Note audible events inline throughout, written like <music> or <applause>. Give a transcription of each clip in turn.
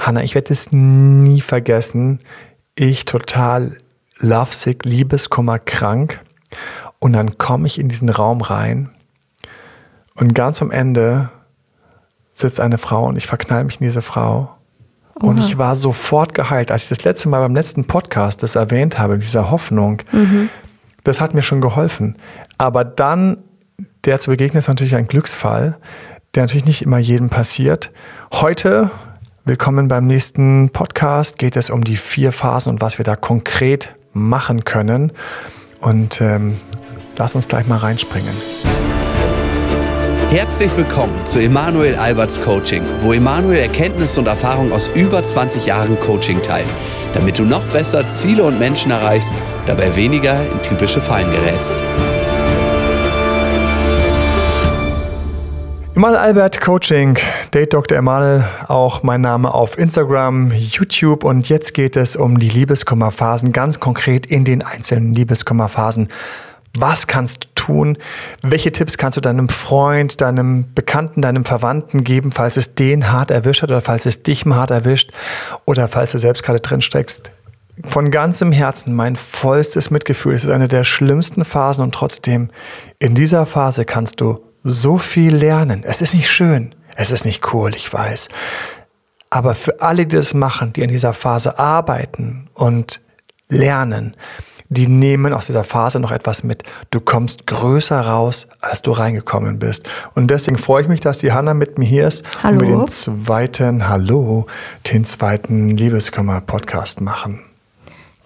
Hanna, ich werde es nie vergessen. Ich total lovesick, Liebeskummer krank. Und dann komme ich in diesen Raum rein und ganz am Ende sitzt eine Frau und ich verknall mich in diese Frau. Oha. Und ich war sofort geheilt. Als ich das letzte Mal beim letzten Podcast das erwähnt habe, dieser Hoffnung, mhm. das hat mir schon geholfen. Aber dann, der zu begegnen, ist natürlich ein Glücksfall, der natürlich nicht immer jedem passiert. Heute, willkommen beim nächsten Podcast, geht es um die vier Phasen und was wir da konkret machen können. Und ähm, lass uns gleich mal reinspringen. Herzlich willkommen zu Emanuel Alberts Coaching, wo Emanuel Erkenntnisse und Erfahrung aus über 20 Jahren Coaching teilt, damit du noch besser Ziele und Menschen erreichst, dabei weniger in typische Fallen gerätst. Emanuel Albert Coaching, Date Dr. Emanuel, auch mein Name auf Instagram, YouTube und jetzt geht es um die Liebeskummerphasen, ganz konkret in den einzelnen Liebeskummerphasen. Was kannst du tun? Welche Tipps kannst du deinem Freund, deinem Bekannten, deinem Verwandten geben, falls es den hart erwischt hat oder falls es dich mal hart erwischt oder falls du selbst gerade drin steckst? Von ganzem Herzen mein vollstes Mitgefühl. Es ist eine der schlimmsten Phasen und trotzdem in dieser Phase kannst du so viel lernen. Es ist nicht schön, es ist nicht cool, ich weiß. Aber für alle, die das machen, die in dieser Phase arbeiten und lernen, die nehmen aus dieser Phase noch etwas mit. Du kommst größer raus, als du reingekommen bist. Und deswegen freue ich mich, dass die Hanna mit mir hier ist Hallo. und wir den zweiten, Hallo, den zweiten Liebeskummer-Podcast machen.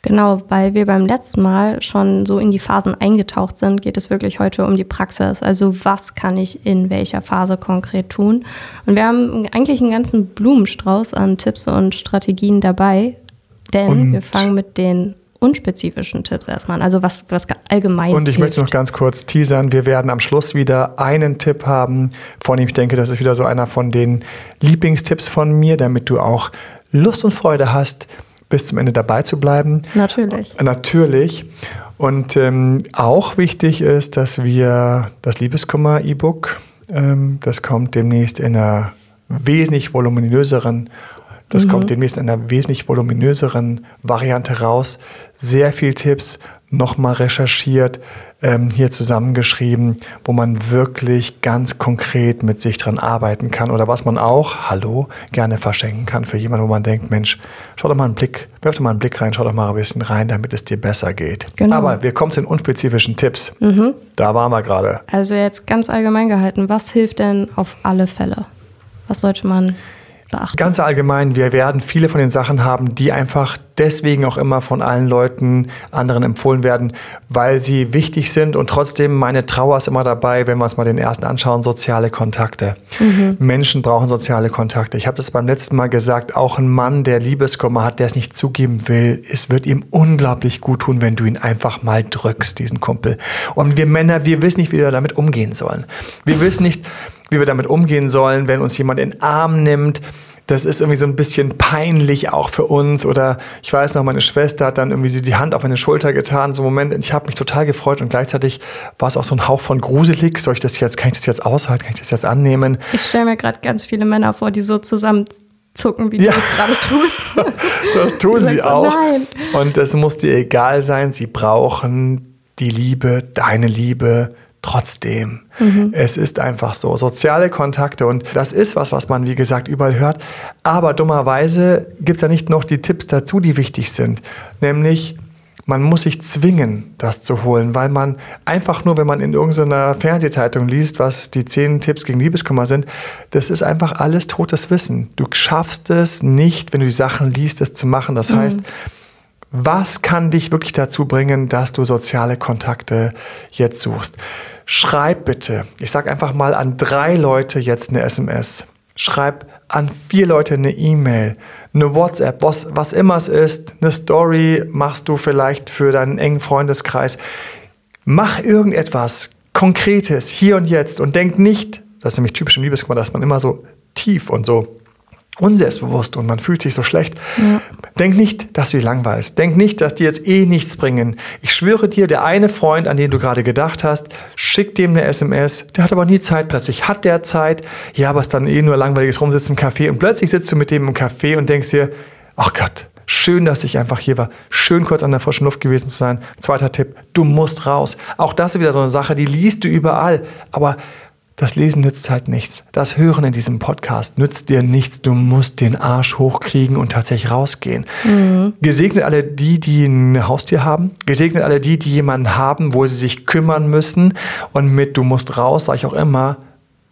Genau, weil wir beim letzten Mal schon so in die Phasen eingetaucht sind, geht es wirklich heute um die Praxis. Also was kann ich in welcher Phase konkret tun? Und wir haben eigentlich einen ganzen Blumenstrauß an Tipps und Strategien dabei, denn und wir fangen mit den unspezifischen Tipps erstmal, also was, was allgemein Und ich hilft. möchte noch ganz kurz teasern, wir werden am Schluss wieder einen Tipp haben, von dem ich denke, das ist wieder so einer von den Lieblingstipps von mir, damit du auch Lust und Freude hast, bis zum Ende dabei zu bleiben. Natürlich. Natürlich. Und ähm, auch wichtig ist, dass wir das Liebeskummer-E-Book, ähm, das kommt demnächst in einer wesentlich voluminöseren das mhm. kommt demnächst in einer wesentlich voluminöseren Variante raus. Sehr viel Tipps, nochmal recherchiert, ähm, hier zusammengeschrieben, wo man wirklich ganz konkret mit sich dran arbeiten kann oder was man auch, hallo, gerne verschenken kann für jemanden, wo man denkt, Mensch, schau doch mal einen Blick, werf doch mal einen Blick rein, schau doch mal ein bisschen rein, damit es dir besser geht. Genau. Aber wir kommen zu den unspezifischen Tipps. Mhm. Da waren wir gerade. Also jetzt ganz allgemein gehalten, was hilft denn auf alle Fälle? Was sollte man beachten? Ganz allgemein, wir werden viele von den Sachen haben, die einfach deswegen auch immer von allen Leuten anderen empfohlen werden, weil sie wichtig sind und trotzdem meine Trauer ist immer dabei, wenn wir uns mal den ersten anschauen, soziale Kontakte. Mhm. Menschen brauchen soziale Kontakte. Ich habe das beim letzten Mal gesagt, auch ein Mann, der Liebeskummer hat, der es nicht zugeben will, es wird ihm unglaublich gut tun, wenn du ihn einfach mal drückst, diesen Kumpel. Und wir Männer, wir wissen nicht, wie wir damit umgehen sollen. Wir wissen nicht, wie wir damit umgehen sollen, wenn uns jemand in den Arm nimmt. Das ist irgendwie so ein bisschen peinlich auch für uns. Oder ich weiß noch, meine Schwester hat dann irgendwie die Hand auf meine Schulter getan. So Moment, ich habe mich total gefreut und gleichzeitig war es auch so ein Hauch von gruselig. Soll ich das jetzt, kann ich das jetzt aushalten? Kann ich das jetzt annehmen? Ich stelle mir gerade ganz viele Männer vor, die so zusammenzucken, wie ja. du es gerade tust. <laughs> das tun sie auch. Nein. Und es muss dir egal sein. Sie brauchen die Liebe, deine Liebe, trotzdem. Mhm. Es ist einfach so. Soziale Kontakte und das ist was, was man, wie gesagt, überall hört. Aber dummerweise gibt es ja nicht noch die Tipps dazu, die wichtig sind. Nämlich, man muss sich zwingen, das zu holen, weil man einfach nur, wenn man in irgendeiner Fernsehzeitung liest, was die zehn Tipps gegen Liebeskummer sind, das ist einfach alles totes Wissen. Du schaffst es nicht, wenn du die Sachen liest, es zu machen. Das mhm. heißt, was kann dich wirklich dazu bringen, dass du soziale Kontakte jetzt suchst? Schreib bitte, ich sage einfach mal an drei Leute jetzt eine SMS. Schreib an vier Leute eine E-Mail, eine WhatsApp, was, was immer es ist, eine Story machst du vielleicht für deinen engen Freundeskreis. Mach irgendetwas Konkretes hier und jetzt und denk nicht, das ist nämlich typisch im Liebeskummer, dass man immer so tief und so unselbstbewusst und man fühlt sich so schlecht. Ja. Denk nicht, dass du dich langweilst. Denk nicht, dass die jetzt eh nichts bringen. Ich schwöre dir, der eine Freund, an den du gerade gedacht hast, schickt dem eine SMS. Der hat aber nie Zeit. Plötzlich hat der Zeit. Ja, aber es ist dann eh nur langweiliges Rumsitzen im Café. Und plötzlich sitzt du mit dem im Café und denkst dir, ach Gott, Schön, dass ich einfach hier war. Schön kurz an der frischen Luft gewesen zu sein. Zweiter Tipp, du musst raus. Auch das ist wieder so eine Sache, die liest du überall. Aber das Lesen nützt halt nichts. Das Hören in diesem Podcast nützt dir nichts. Du musst den Arsch hochkriegen und tatsächlich rausgehen. Mhm. Gesegnet alle die, die ein Haustier haben. Gesegnet alle die, die jemanden haben, wo sie sich kümmern müssen. Und mit du musst raus, sage ich auch immer,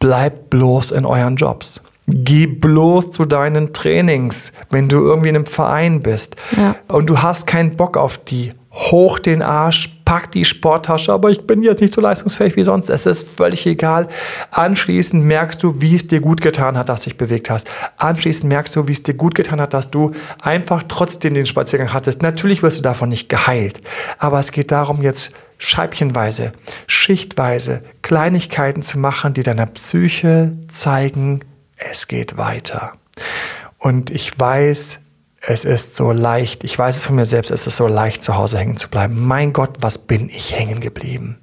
bleibt bloß in euren Jobs. Geh bloß zu deinen Trainings, wenn du irgendwie in einem Verein bist. Ja. Und du hast keinen Bock auf die hoch den Arsch, pack die Sporttasche, aber ich bin jetzt nicht so leistungsfähig wie sonst. Es ist völlig egal. Anschließend merkst du, wie es dir gut getan hat, dass du dich bewegt hast. Anschließend merkst du, wie es dir gut getan hat, dass du einfach trotzdem den Spaziergang hattest. Natürlich wirst du davon nicht geheilt, aber es geht darum, jetzt scheibchenweise, schichtweise Kleinigkeiten zu machen, die deiner Psyche zeigen, es geht weiter. Und ich weiß, es ist so leicht, ich weiß es von mir selbst, es ist so leicht, zu Hause hängen zu bleiben. Mein Gott, was bin ich hängen geblieben?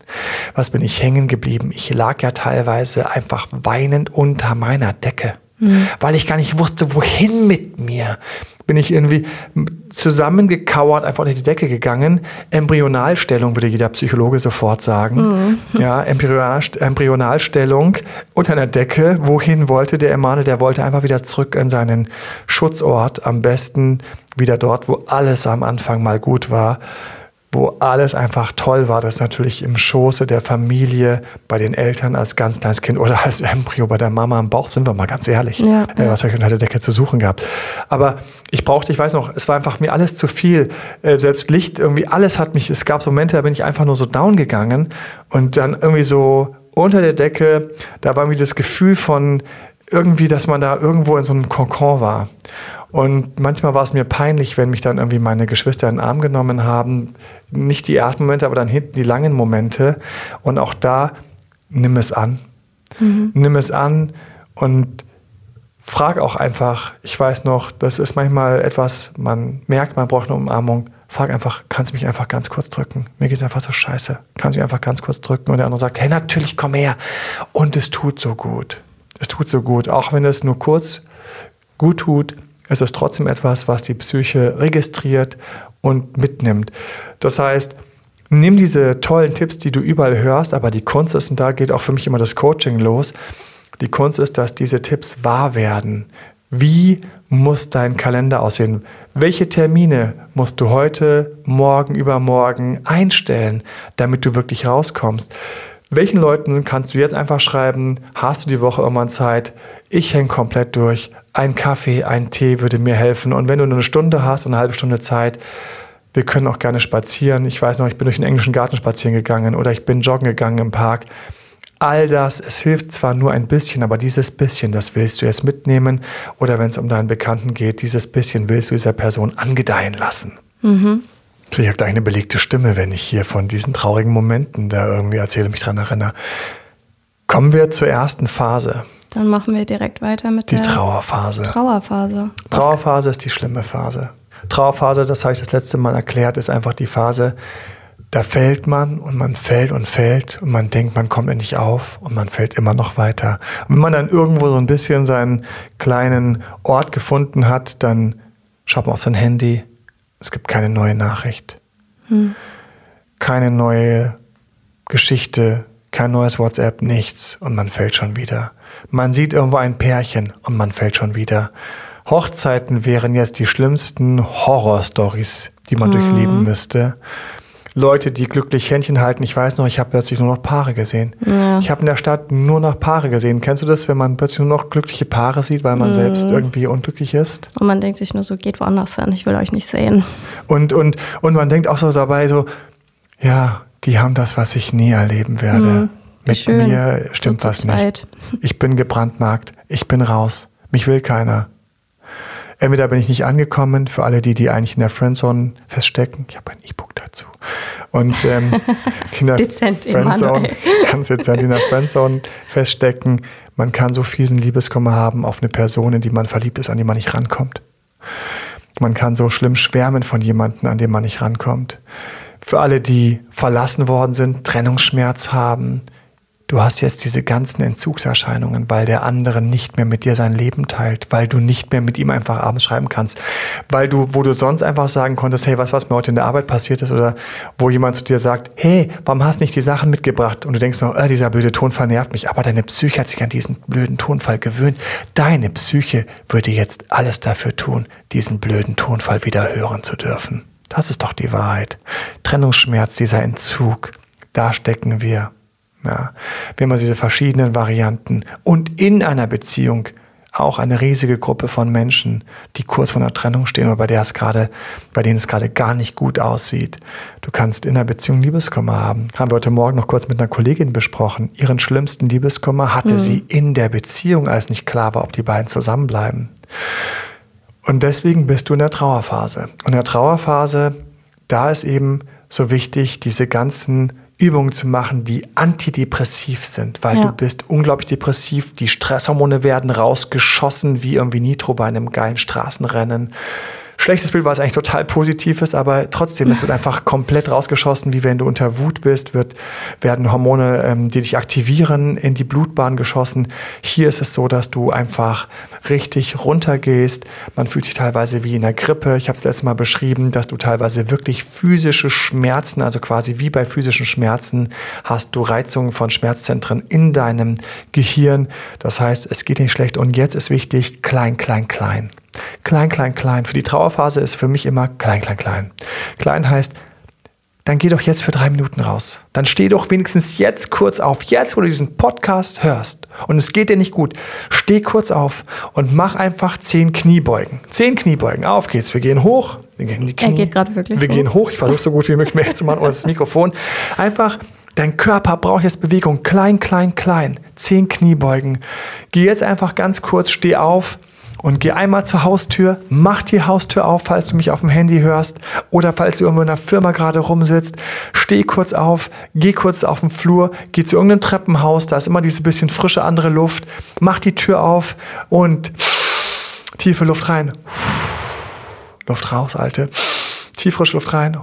Was bin ich hängen geblieben? Ich lag ja teilweise einfach weinend unter meiner Decke, mhm. weil ich gar nicht wusste, wohin mit mir bin ich irgendwie zusammengekauert einfach unter die Decke gegangen. Embryonalstellung würde jeder Psychologe sofort sagen. Mhm. Ja, Embryonalstellung unter einer Decke. Wohin wollte der Emanuel? Der wollte einfach wieder zurück in seinen Schutzort. Am besten wieder dort, wo alles am Anfang mal gut war wo alles einfach toll war. Das ist natürlich im Schoße der Familie, bei den Eltern als ganz kleines Kind oder als Embryo bei der Mama im Bauch, sind wir mal ganz ehrlich. Ja, äh, was habe ich unter der Decke zu suchen gehabt? Aber ich brauchte, ich weiß noch, es war einfach mir alles zu viel. Äh, selbst Licht, irgendwie alles hat mich, es gab so Momente, da bin ich einfach nur so down gegangen und dann irgendwie so unter der Decke, da war mir das Gefühl von irgendwie, dass man da irgendwo in so einem Kokon war. Und manchmal war es mir peinlich, wenn mich dann irgendwie meine Geschwister in den Arm genommen haben. Nicht die ersten Momente, aber dann hinten die langen Momente. Und auch da, nimm es an. Mhm. Nimm es an und frag auch einfach. Ich weiß noch, das ist manchmal etwas, man merkt, man braucht eine Umarmung. Frag einfach, kannst du mich einfach ganz kurz drücken? Mir geht es einfach so scheiße. Kannst du mich einfach ganz kurz drücken? Und der andere sagt, hey, natürlich, komm her. Und es tut so gut. Es tut so gut. Auch wenn es nur kurz gut tut, es ist trotzdem etwas, was die Psyche registriert und mitnimmt. Das heißt, nimm diese tollen Tipps, die du überall hörst, aber die Kunst ist, und da geht auch für mich immer das Coaching los, die Kunst ist, dass diese Tipps wahr werden. Wie muss dein Kalender aussehen? Welche Termine musst du heute, morgen, übermorgen einstellen, damit du wirklich rauskommst? Welchen Leuten kannst du jetzt einfach schreiben, hast du die Woche irgendwann Zeit? Ich hänge komplett durch. Ein Kaffee, ein Tee würde mir helfen. Und wenn du nur eine Stunde hast und eine halbe Stunde Zeit, wir können auch gerne spazieren. Ich weiß noch, ich bin durch den englischen Garten spazieren gegangen oder ich bin joggen gegangen im Park. All das, es hilft zwar nur ein bisschen, aber dieses bisschen, das willst du jetzt mitnehmen. Oder wenn es um deinen Bekannten geht, dieses bisschen willst du dieser Person angedeihen lassen. Mhm. Ich habe gleich eine belegte Stimme, wenn ich hier von diesen traurigen Momenten da irgendwie erzähle, mich dran erinnere. Kommen wir zur ersten Phase. Dann machen wir direkt weiter mit die der Trauerphase. Trauerphase. Trauerphase ist die schlimme Phase. Trauerphase, das habe ich das letzte Mal erklärt, ist einfach die Phase, da fällt man und man fällt und fällt und man denkt, man kommt endlich auf und man fällt immer noch weiter. Und wenn man dann irgendwo so ein bisschen seinen kleinen Ort gefunden hat, dann schaut man auf sein Handy, es gibt keine neue Nachricht, hm. keine neue Geschichte, kein neues WhatsApp, nichts und man fällt schon wieder. Man sieht irgendwo ein Pärchen und man fällt schon wieder. Hochzeiten wären jetzt die schlimmsten Horrorstories, die man mhm. durchleben müsste. Leute, die glücklich Händchen halten. Ich weiß noch, ich habe plötzlich nur noch Paare gesehen. Ja. Ich habe in der Stadt nur noch Paare gesehen. Kennst du das, wenn man plötzlich nur noch glückliche Paare sieht, weil man mhm. selbst irgendwie unglücklich ist? Und man denkt sich nur so, geht woanders hin, ich will euch nicht sehen. Und, und, und man denkt auch so dabei so, ja, die haben das, was ich nie erleben werde. Mhm. Mit Schön. mir stimmt was nicht. Ich bin gebrandmarkt, ich bin raus, mich will keiner. Entweder bin ich nicht angekommen, für alle die, die eigentlich in der Friendzone feststecken, ich habe ein E-Book dazu. Und ähm, <laughs> in der dezent Friendzone, ganz dezent in der Friendzone feststecken, man kann so fiesen Liebeskummer haben auf eine Person, in die man verliebt ist, an die man nicht rankommt. Man kann so schlimm schwärmen von jemandem, an dem man nicht rankommt. Für alle, die verlassen worden sind, Trennungsschmerz haben, Du hast jetzt diese ganzen Entzugserscheinungen, weil der andere nicht mehr mit dir sein Leben teilt, weil du nicht mehr mit ihm einfach abends schreiben kannst, weil du, wo du sonst einfach sagen konntest, hey, was, was mir heute in der Arbeit passiert ist, oder wo jemand zu dir sagt, hey, warum hast du nicht die Sachen mitgebracht? Und du denkst noch, äh, dieser blöde Tonfall nervt mich, aber deine Psyche hat sich an diesen blöden Tonfall gewöhnt. Deine Psyche würde jetzt alles dafür tun, diesen blöden Tonfall wieder hören zu dürfen. Das ist doch die Wahrheit. Trennungsschmerz, dieser Entzug, da stecken wir. Ja, wir haben also diese verschiedenen Varianten und in einer Beziehung auch eine riesige Gruppe von Menschen, die kurz vor einer Trennung stehen oder bei der es gerade, bei denen es gerade gar nicht gut aussieht. Du kannst in einer Beziehung Liebeskummer haben. Haben wir heute Morgen noch kurz mit einer Kollegin besprochen. Ihren schlimmsten Liebeskummer hatte mhm. sie in der Beziehung, als nicht klar war, ob die beiden zusammenbleiben. Und deswegen bist du in der Trauerphase. Und in der Trauerphase, da ist eben so wichtig, diese ganzen Übungen zu machen, die antidepressiv sind, weil ja. du bist unglaublich depressiv, die Stresshormone werden rausgeschossen wie irgendwie Nitro bei einem geilen Straßenrennen schlechtes Bild, was eigentlich total positiv ist, aber trotzdem, es wird einfach komplett rausgeschossen, wie wenn du unter Wut bist, wird, werden Hormone, ähm, die dich aktivieren, in die Blutbahn geschossen. Hier ist es so, dass du einfach richtig runtergehst. Man fühlt sich teilweise wie in der Grippe. Ich habe es letztes Mal beschrieben, dass du teilweise wirklich physische Schmerzen, also quasi wie bei physischen Schmerzen, hast du Reizungen von Schmerzzentren in deinem Gehirn. Das heißt, es geht nicht schlecht. Und jetzt ist wichtig, klein, klein, klein. Klein, klein, klein. Für die Trauerphase ist für mich immer klein, klein, klein. Klein heißt, dann geh doch jetzt für drei Minuten raus. Dann steh doch wenigstens jetzt kurz auf. Jetzt, wo du diesen Podcast hörst und es geht dir nicht gut, steh kurz auf und mach einfach zehn Kniebeugen. Zehn Kniebeugen. Auf geht's. Wir gehen hoch. Wir gehen in die Knie. Er geht gerade wirklich. Wir hoch. gehen hoch. Ich versuche so gut wie möglich mehr zu machen ohne das Mikrofon. Einfach Dein Körper braucht jetzt Bewegung. Klein, klein, klein. Zehn Kniebeugen. Geh jetzt einfach ganz kurz, steh auf, und geh einmal zur Haustür, mach die Haustür auf, falls du mich auf dem Handy hörst oder falls du irgendwo in der Firma gerade rumsitzt. Steh kurz auf, geh kurz auf den Flur, geh zu irgendeinem Treppenhaus, da ist immer diese bisschen frische andere Luft. Mach die Tür auf und tiefe Luft rein. Luft raus, Alte. Tief frische Luft rein.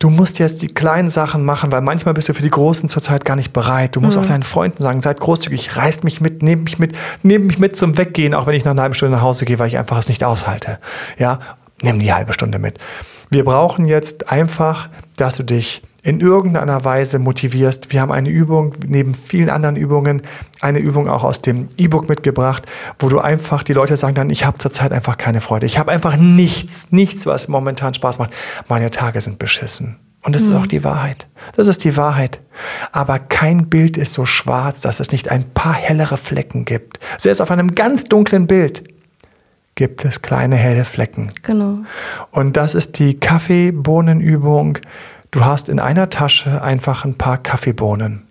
Du musst jetzt die kleinen Sachen machen, weil manchmal bist du für die großen zurzeit gar nicht bereit. Du musst mhm. auch deinen Freunden sagen, seid großzügig, reißt mich mit, nehmt mich mit, nehmt mich mit zum Weggehen, auch wenn ich nach einer halben Stunde nach Hause gehe, weil ich einfach es nicht aushalte. Ja, nimm die halbe Stunde mit. Wir brauchen jetzt einfach, dass du dich in irgendeiner Weise motivierst. Wir haben eine Übung, neben vielen anderen Übungen, eine Übung auch aus dem E-Book mitgebracht, wo du einfach, die Leute sagen dann, ich habe zurzeit einfach keine Freude. Ich habe einfach nichts, nichts, was momentan Spaß macht. Meine Tage sind beschissen. Und das mhm. ist auch die Wahrheit. Das ist die Wahrheit. Aber kein Bild ist so schwarz, dass es nicht ein paar hellere Flecken gibt. Selbst auf einem ganz dunklen Bild gibt es kleine helle Flecken. Genau. Und das ist die Kaffeebohnenübung. Du hast in einer Tasche einfach ein paar Kaffeebohnen.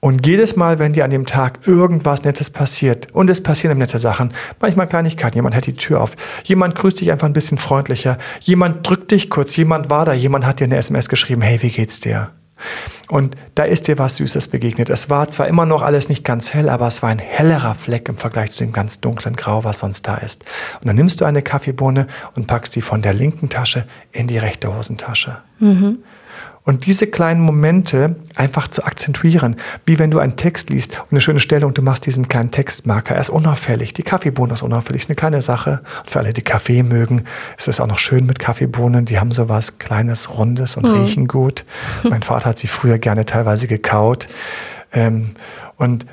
Und jedes Mal, wenn dir an dem Tag irgendwas Nettes passiert, und es passieren nette Sachen, manchmal Kleinigkeiten, jemand hält die Tür auf, jemand grüßt dich einfach ein bisschen freundlicher, jemand drückt dich kurz, jemand war da, jemand hat dir eine SMS geschrieben, hey, wie geht's dir? Und da ist dir was Süßes begegnet. Es war zwar immer noch alles nicht ganz hell, aber es war ein hellerer Fleck im Vergleich zu dem ganz dunklen Grau, was sonst da ist. Und dann nimmst du eine Kaffeebohne und packst die von der linken Tasche in die rechte Hosentasche. Mhm. Und diese kleinen Momente einfach zu akzentuieren, wie wenn du einen Text liest und eine schöne Stelle und du machst diesen kleinen Textmarker. Er ist unauffällig. Die Kaffeebohne ist unauffällig. Ist eine kleine Sache. Und für alle, die Kaffee mögen, ist es auch noch schön mit Kaffeebohnen. Die haben sowas Kleines, Rundes und mhm. riechen gut. Mein Vater hat sie früher gerne teilweise gekaut. Ähm, und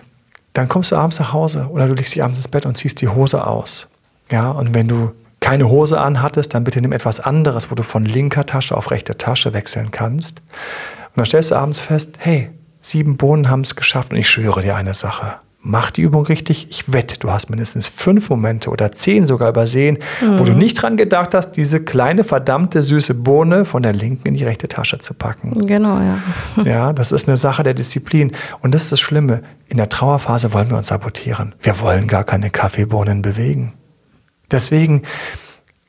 dann kommst du abends nach Hause oder du legst dich abends ins Bett und ziehst die Hose aus. Ja, und wenn du keine Hose anhattest, dann bitte nimm etwas anderes, wo du von linker Tasche auf rechte Tasche wechseln kannst. Und dann stellst du abends fest, hey, sieben Bohnen haben es geschafft und ich schwöre dir eine Sache. Mach die Übung richtig. Ich wette, du hast mindestens fünf Momente oder zehn sogar übersehen, mhm. wo du mhm. nicht dran gedacht hast, diese kleine, verdammte, süße Bohne von der linken in die rechte Tasche zu packen. Genau, ja. <laughs> Ja, das ist eine Sache der Disziplin. Und das ist das Schlimme. In der Trauerphase wollen wir uns sabotieren. Wir wollen gar keine Kaffeebohnen bewegen. Deswegen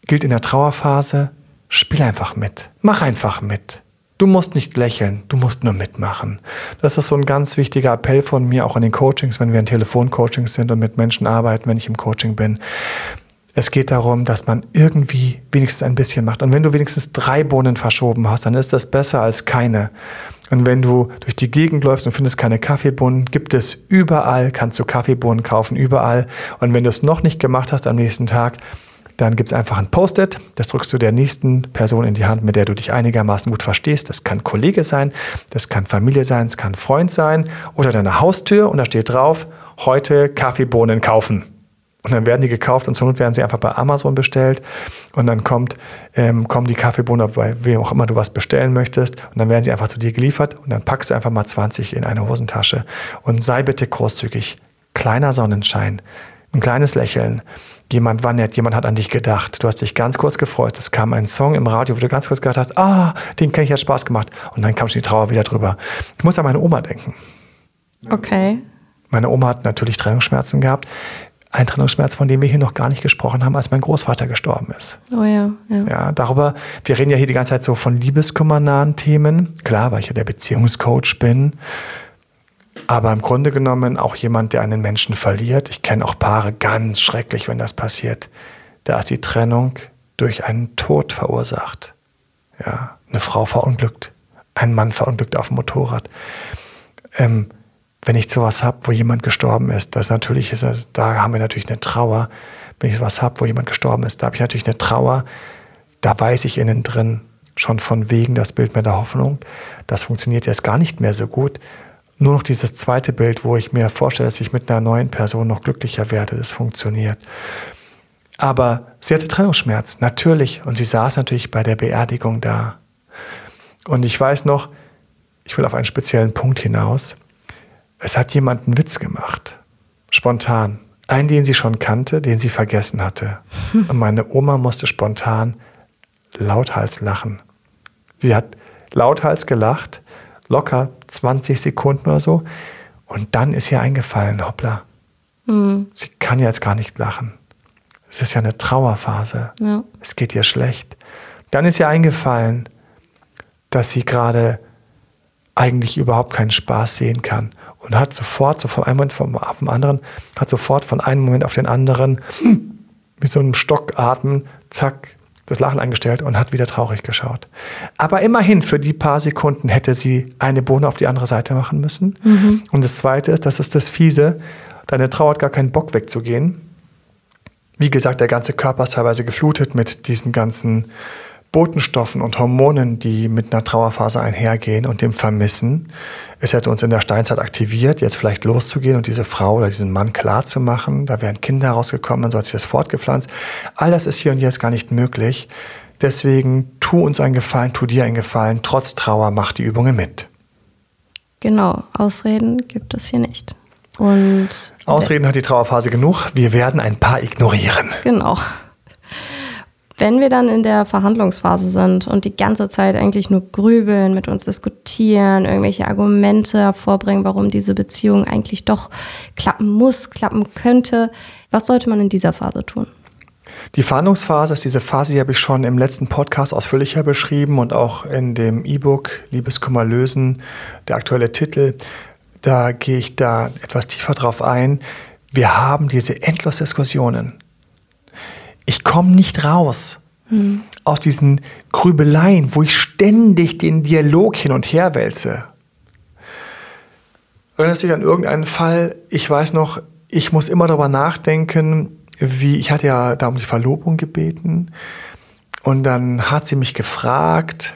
gilt in der Trauerphase, spiel einfach mit, mach einfach mit. Du musst nicht lächeln, du musst nur mitmachen. Das ist so ein ganz wichtiger Appell von mir, auch an den Coachings, wenn wir in Telefoncoachings sind und mit Menschen arbeiten, wenn ich im Coaching bin. Es geht darum, dass man irgendwie wenigstens ein bisschen macht. Und wenn du wenigstens drei Bohnen verschoben hast, dann ist das besser als keine. Und wenn du durch die Gegend läufst und findest keine Kaffeebohnen, gibt es überall, kannst du Kaffeebohnen kaufen, überall. Und wenn du es noch nicht gemacht hast am nächsten Tag, dann gibt es einfach ein Post-it, das drückst du der nächsten Person in die Hand, mit der du dich einigermaßen gut verstehst. Das kann Kollege sein, das kann Familie sein, es kann Freund sein oder deine Haustür und da steht drauf, heute Kaffeebohnen kaufen. Und dann werden die gekauft und zur Not werden sie einfach bei Amazon bestellt. Und dann kommt, ähm, kommen die Kaffeebohnen bei wem auch immer du was bestellen möchtest. Und dann werden sie einfach zu dir geliefert. Und dann packst du einfach mal 20 in eine Hosentasche. Und sei bitte großzügig. Kleiner Sonnenschein, ein kleines Lächeln, Jemand war nett, jemand hat an dich gedacht. Du hast dich ganz kurz gefreut. Es kam ein Song im Radio, wo du ganz kurz gedacht hast, ah, den kenne ich, hat Spaß gemacht. Und dann kam schon die Trauer wieder drüber. Ich muss an meine Oma denken. Okay. Meine Oma hat natürlich Trennungsschmerzen gehabt. Ein Trennungsschmerz, von dem wir hier noch gar nicht gesprochen haben, als mein Großvater gestorben ist. Oh ja, ja. Ja, darüber, wir reden ja hier die ganze Zeit so von liebeskummernahen Themen. Klar, weil ich ja der Beziehungscoach bin. Aber im Grunde genommen auch jemand, der einen Menschen verliert. Ich kenne auch Paare ganz schrecklich, wenn das passiert. Da ist die Trennung durch einen Tod verursacht. Ja, eine Frau verunglückt, ein Mann verunglückt auf dem Motorrad. Ähm, wenn ich sowas habe, wo jemand gestorben ist, das natürlich ist, das, da haben wir natürlich eine Trauer. Wenn ich sowas habe, wo jemand gestorben ist, da habe ich natürlich eine Trauer. Da weiß ich innen drin schon von wegen das Bild mit der Hoffnung. Das funktioniert jetzt gar nicht mehr so gut nur noch dieses zweite Bild, wo ich mir vorstelle, dass ich mit einer neuen Person noch glücklicher werde, das funktioniert. Aber sie hatte Trennungsschmerz, natürlich. Und sie saß natürlich bei der Beerdigung da. Und ich weiß noch, ich will auf einen speziellen Punkt hinaus. Es hat jemand einen Witz gemacht. Spontan. Einen, den sie schon kannte, den sie vergessen hatte. Und meine Oma musste spontan lauthals lachen. Sie hat lauthals gelacht locker 20 Sekunden oder so. Und dann ist ihr eingefallen, hoppla, mhm. sie kann jetzt gar nicht lachen. Es ist ja eine Trauerphase. Ja. Es geht ihr schlecht. Dann ist ihr eingefallen, dass sie gerade eigentlich überhaupt keinen Spaß sehen kann und hat sofort, so von einem Moment vom, auf den anderen, hat sofort von einem Moment auf den anderen mit so einem Stockatmen, zack, das Lachen eingestellt und hat wieder traurig geschaut. Aber immerhin für die paar Sekunden hätte sie eine Bohne auf die andere Seite machen müssen. Mhm. Und das Zweite ist, das ist das Fiese, deine Trauer hat gar keinen Bock wegzugehen. Wie gesagt, der ganze Körper ist teilweise geflutet mit diesen ganzen Botenstoffen und Hormonen, die mit einer Trauerphase einhergehen und dem Vermissen. Es hätte uns in der Steinzeit aktiviert, jetzt vielleicht loszugehen und diese Frau oder diesen Mann klar zu machen. Da wären Kinder herausgekommen, dann hat sich das fortgepflanzt. All das ist hier und jetzt gar nicht möglich. Deswegen tu uns einen Gefallen, tu dir einen Gefallen. Trotz Trauer mach die Übungen mit. Genau, Ausreden gibt es hier nicht. Und Ausreden hat die Trauerphase genug. Wir werden ein paar ignorieren. Genau. Wenn wir dann in der Verhandlungsphase sind und die ganze Zeit eigentlich nur grübeln, mit uns diskutieren, irgendwelche Argumente hervorbringen, warum diese Beziehung eigentlich doch klappen muss, klappen könnte, was sollte man in dieser Phase tun? Die Verhandlungsphase ist diese Phase, die habe ich schon im letzten Podcast ausführlicher beschrieben und auch in dem E-Book Liebeskummer lösen, der aktuelle Titel. Da gehe ich da etwas tiefer drauf ein. Wir haben diese endlos Diskussionen ich komme nicht raus mhm. aus diesen Grübeleien, wo ich ständig den Dialog hin und her wälze. Erinnerst du dich an irgendeinen Fall? Ich weiß noch, ich muss immer darüber nachdenken, wie ich hatte ja da um die Verlobung gebeten und dann hat sie mich gefragt,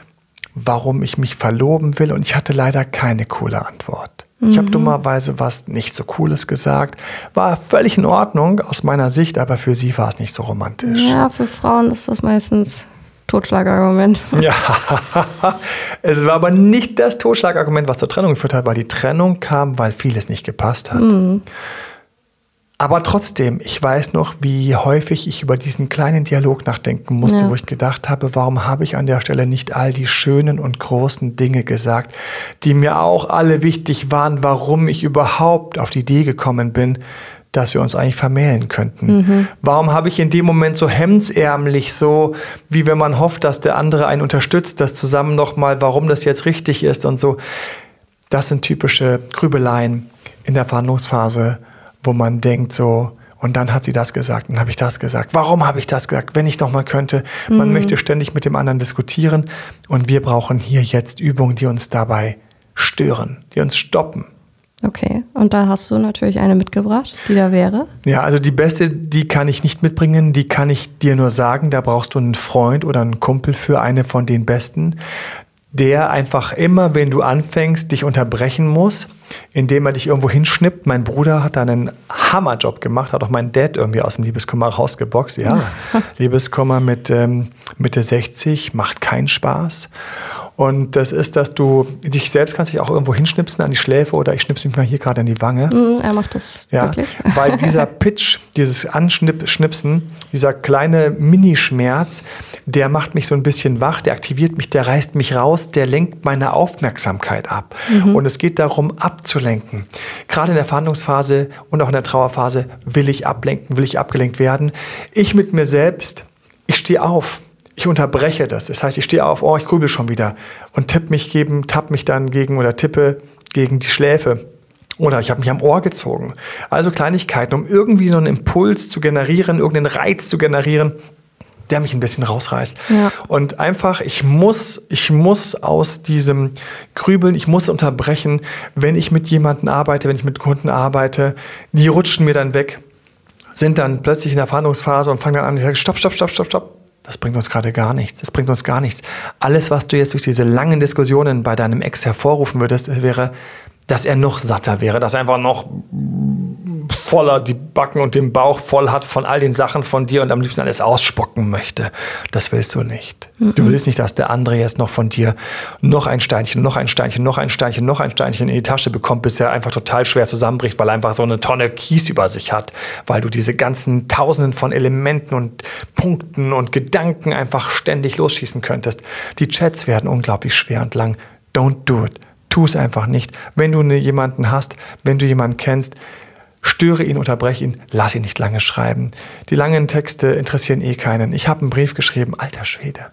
warum ich mich verloben will und ich hatte leider keine coole Antwort. Mhm. Ich habe dummerweise was nicht so Cooles gesagt. War völlig in Ordnung aus meiner Sicht, aber für sie war es nicht so romantisch. Ja, für Frauen ist das meistens Totschlagargument. <laughs> Ja, <laughs> es war aber nicht das Totschlagargument, was zur Trennung geführt hat, weil die Trennung kam, weil vieles nicht gepasst hat. Mhm. Aber trotzdem, ich weiß noch, wie häufig ich über diesen kleinen Dialog nachdenken musste, ja. wo ich gedacht habe, warum habe ich an der Stelle nicht all die schönen und großen Dinge gesagt, die mir auch alle wichtig waren, warum ich überhaupt auf die Idee gekommen bin, dass wir uns eigentlich vermählen könnten? Mhm. Warum habe ich in dem Moment so hemdsärmlich, so wie wenn man hofft, dass der andere einen unterstützt, das zusammen nochmal, warum das jetzt richtig ist und so. Das sind typische Grübeleien in der Verhandlungsphase, wo man denkt so, und dann hat sie das gesagt, dann habe ich das gesagt. Warum habe ich das gesagt? Wenn ich noch mal könnte. Man mhm. möchte ständig mit dem anderen diskutieren und wir brauchen hier jetzt Übungen, die uns dabei stören, die uns stoppen. Okay, und da hast du natürlich eine mitgebracht, die da wäre. Ja, also die beste, die kann ich nicht mitbringen, die kann ich dir nur sagen. Da brauchst du einen Freund oder einen Kumpel für eine von den besten, der einfach immer, wenn du anfängst, dich unterbrechen muss, indem er dich irgendwo hinschnippt. Mein Bruder hat da einen Hammerjob gemacht, hat auch mein Dad irgendwie aus dem Liebeskummer rausgeboxt. Ja, <laughs> Liebeskummer mit ähm, Mitte 60 macht keinen Spaß. Und das ist, dass du dich selbst kannst dich auch irgendwo hinschnipsen an die Schläfe oder ich schnipse mich mal hier gerade an die Wange. Mm, er macht das ja, wirklich. <laughs> Weil dieser Pitch, dieses Anschnipsen, dieser kleine Minischmerz, der macht mich so ein bisschen wach, der aktiviert mich, der reißt mich raus, der lenkt meine Aufmerksamkeit ab. Mhm. Und es geht darum, abzulenken. Gerade in der Verhandlungsphase und auch in der Trauerphase will ich ablenken, will ich abgelenkt werden. Ich mit mir selbst, ich stehe auf ich unterbreche das. Das heißt, ich stehe auf, oh, ich grübel schon wieder und tipp mich gegen, tapp mich dann gegen oder tippe gegen die Schläfe. Oder ich habe mich am Ohr gezogen. Also Kleinigkeiten, um irgendwie so einen Impuls zu generieren, irgendeinen Reiz zu generieren, der mich ein bisschen rausreißt. Ja. Und einfach, ich muss, ich muss aus diesem Grübeln, ich muss unterbrechen, wenn ich mit jemandem arbeite, wenn ich mit Kunden arbeite, die rutschen mir dann weg, sind dann plötzlich in der Verhandlungsphase und fangen dann an, ich sage, stopp, stopp, stopp, stopp, stopp das bringt uns gerade gar nichts. Das bringt uns gar nichts. Alles, was du jetzt durch diese langen Diskussionen bei deinem Ex hervorrufen würdest, wäre, dass er noch satter wäre, dass er einfach noch voller die Backen und den Bauch voll hat von all den Sachen von dir und am liebsten alles ausspucken möchte. Das willst du nicht. Mhm. Du willst nicht, dass der andere jetzt noch von dir noch ein Steinchen, noch ein Steinchen, noch ein Steinchen, noch ein Steinchen in die Tasche bekommt, bis er einfach total schwer zusammenbricht, weil er einfach so eine Tonne Kies über sich hat, weil du diese ganzen Tausenden von Elementen und Punkten und Gedanken einfach ständig losschießen könntest. Die Chats werden unglaublich schwer und lang. Don't do it. Tu es einfach nicht. Wenn du ne, jemanden hast, wenn du jemanden kennst, störe ihn, unterbreche ihn, lass ihn nicht lange schreiben. Die langen Texte interessieren eh keinen. Ich habe einen Brief geschrieben, alter Schwede.